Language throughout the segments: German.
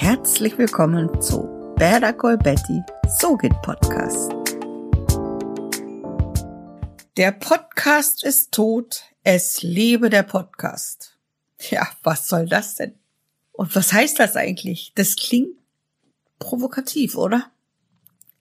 Herzlich willkommen zu Call Betty, So geht Podcast. Der Podcast ist tot, es lebe der Podcast. Ja, was soll das denn? Und was heißt das eigentlich? Das klingt provokativ, oder?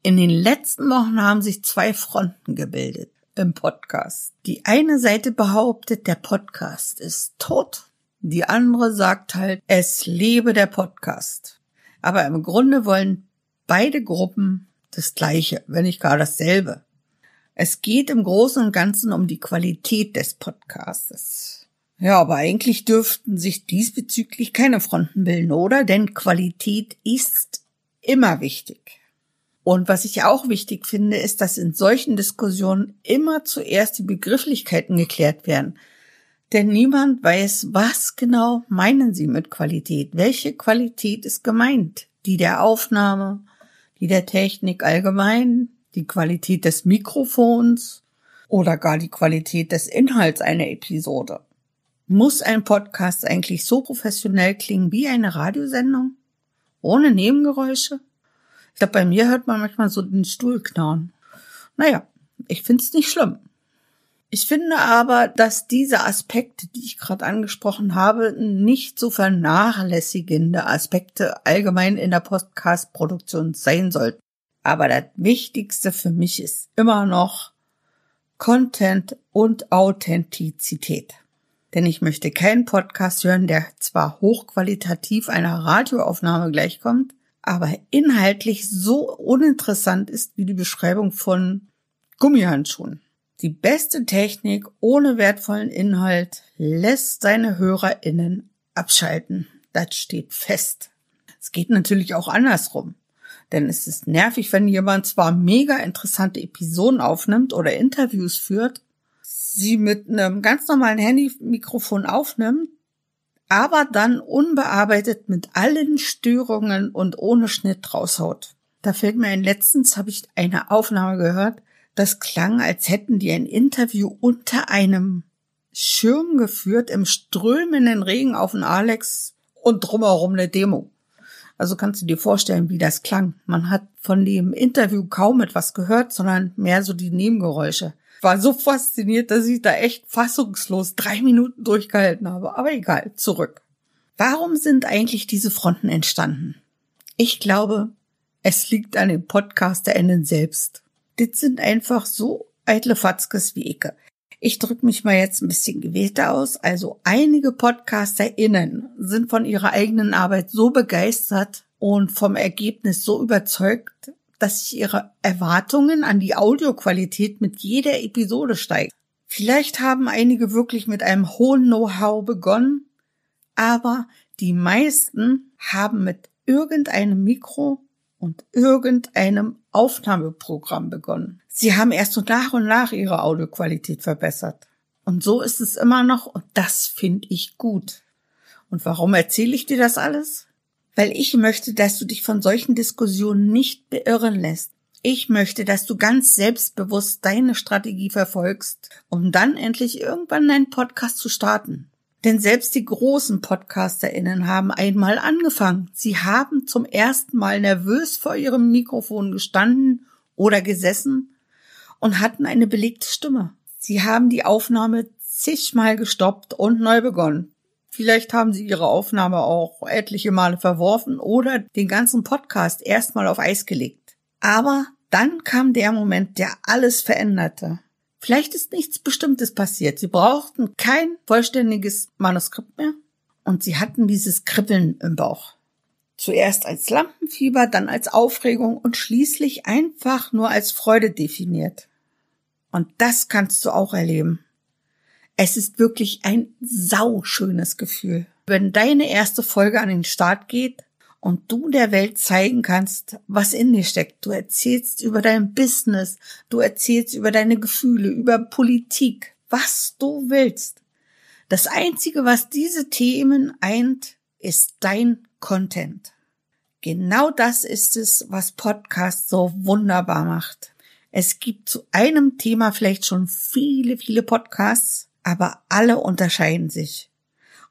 In den letzten Wochen haben sich zwei Fronten gebildet im Podcast. Die eine Seite behauptet, der Podcast ist tot. Die andere sagt halt, es lebe der Podcast. Aber im Grunde wollen beide Gruppen das Gleiche, wenn nicht gar dasselbe. Es geht im Großen und Ganzen um die Qualität des Podcasts. Ja, aber eigentlich dürften sich diesbezüglich keine Fronten bilden, oder? Denn Qualität ist immer wichtig. Und was ich auch wichtig finde, ist, dass in solchen Diskussionen immer zuerst die Begrifflichkeiten geklärt werden. Denn niemand weiß, was genau meinen Sie mit Qualität? Welche Qualität ist gemeint? Die der Aufnahme, die der Technik allgemein, die Qualität des Mikrofons oder gar die Qualität des Inhalts einer Episode. Muss ein Podcast eigentlich so professionell klingen wie eine Radiosendung? Ohne Nebengeräusche? Ich glaube, bei mir hört man manchmal so den Stuhl knarren. Naja, ich finde es nicht schlimm. Ich finde aber, dass diese Aspekte, die ich gerade angesprochen habe, nicht so vernachlässigende Aspekte allgemein in der Podcast-Produktion sein sollten. Aber das Wichtigste für mich ist immer noch Content und Authentizität. Denn ich möchte keinen Podcast hören, der zwar hochqualitativ einer Radioaufnahme gleichkommt, aber inhaltlich so uninteressant ist wie die Beschreibung von Gummihandschuhen. Die beste Technik ohne wertvollen Inhalt lässt seine HörerInnen abschalten. Das steht fest. Es geht natürlich auch andersrum. Denn es ist nervig, wenn jemand zwar mega interessante Episoden aufnimmt oder Interviews führt, sie mit einem ganz normalen Handymikrofon aufnimmt, aber dann unbearbeitet mit allen Störungen und ohne Schnitt raushaut. Da fällt mir ein, letztens habe ich eine Aufnahme gehört, das klang, als hätten die ein Interview unter einem Schirm geführt im strömenden Regen auf den Alex und drumherum eine Demo. Also kannst du dir vorstellen, wie das klang. Man hat von dem Interview kaum etwas gehört, sondern mehr so die Nebengeräusche. War so fasziniert, dass ich da echt fassungslos drei Minuten durchgehalten habe. Aber egal, zurück. Warum sind eigentlich diese Fronten entstanden? Ich glaube, es liegt an den PodcasterInnen selbst. Das sind einfach so eitle Fatzkes wie Icke. Ich drücke mich mal jetzt ein bisschen gewählter aus. Also einige PodcasterInnen sind von ihrer eigenen Arbeit so begeistert und vom Ergebnis so überzeugt, dass sich ihre Erwartungen an die Audioqualität mit jeder Episode steigt. Vielleicht haben einige wirklich mit einem hohen Know-how begonnen, aber die meisten haben mit irgendeinem Mikro und irgendeinem Aufnahmeprogramm begonnen. Sie haben erst so nach und nach ihre Audioqualität verbessert. Und so ist es immer noch und das finde ich gut. Und warum erzähle ich dir das alles? Weil ich möchte, dass du dich von solchen Diskussionen nicht beirren lässt. Ich möchte, dass du ganz selbstbewusst deine Strategie verfolgst, um dann endlich irgendwann deinen Podcast zu starten. Denn selbst die großen PodcasterInnen haben einmal angefangen. Sie haben zum ersten Mal nervös vor ihrem Mikrofon gestanden oder gesessen und hatten eine belegte Stimme. Sie haben die Aufnahme zigmal gestoppt und neu begonnen. Vielleicht haben sie ihre Aufnahme auch etliche Male verworfen oder den ganzen Podcast erstmal auf Eis gelegt. Aber dann kam der Moment, der alles veränderte. Vielleicht ist nichts Bestimmtes passiert. Sie brauchten kein vollständiges Manuskript mehr und sie hatten dieses Kribbeln im Bauch. Zuerst als Lampenfieber, dann als Aufregung und schließlich einfach nur als Freude definiert. Und das kannst du auch erleben. Es ist wirklich ein sauschönes Gefühl. Wenn deine erste Folge an den Start geht und du der Welt zeigen kannst, was in dir steckt. Du erzählst über dein Business, du erzählst über deine Gefühle, über Politik, was du willst. Das Einzige, was diese Themen eint, ist dein Content. Genau das ist es, was Podcast so wunderbar macht. Es gibt zu einem Thema vielleicht schon viele, viele Podcasts, aber alle unterscheiden sich.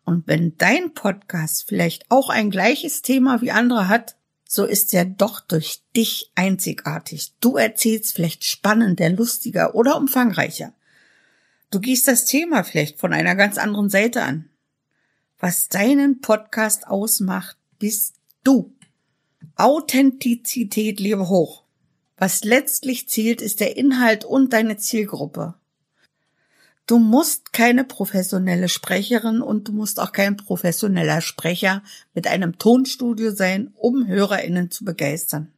Und wenn dein Podcast vielleicht auch ein gleiches Thema wie andere hat, so ist er doch durch dich einzigartig. Du erzählst vielleicht spannender, lustiger oder umfangreicher. Du gehst das Thema vielleicht von einer ganz anderen Seite an. Was deinen Podcast ausmacht, bist du. Authentizität lebe hoch. Was letztlich zählt, ist der Inhalt und deine Zielgruppe. Du musst keine professionelle Sprecherin und du musst auch kein professioneller Sprecher mit einem Tonstudio sein, um Hörerinnen zu begeistern.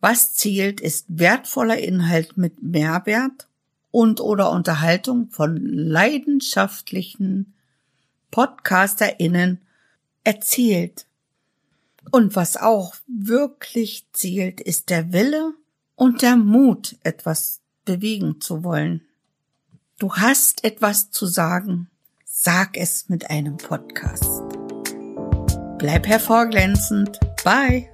Was zählt, ist wertvoller Inhalt mit Mehrwert und oder Unterhaltung von leidenschaftlichen PodcasterInnen erzählt. Und was auch wirklich zählt, ist der Wille und der Mut, etwas bewegen zu wollen. Du hast etwas zu sagen. Sag es mit einem Podcast. Bleib hervorglänzend. Bye.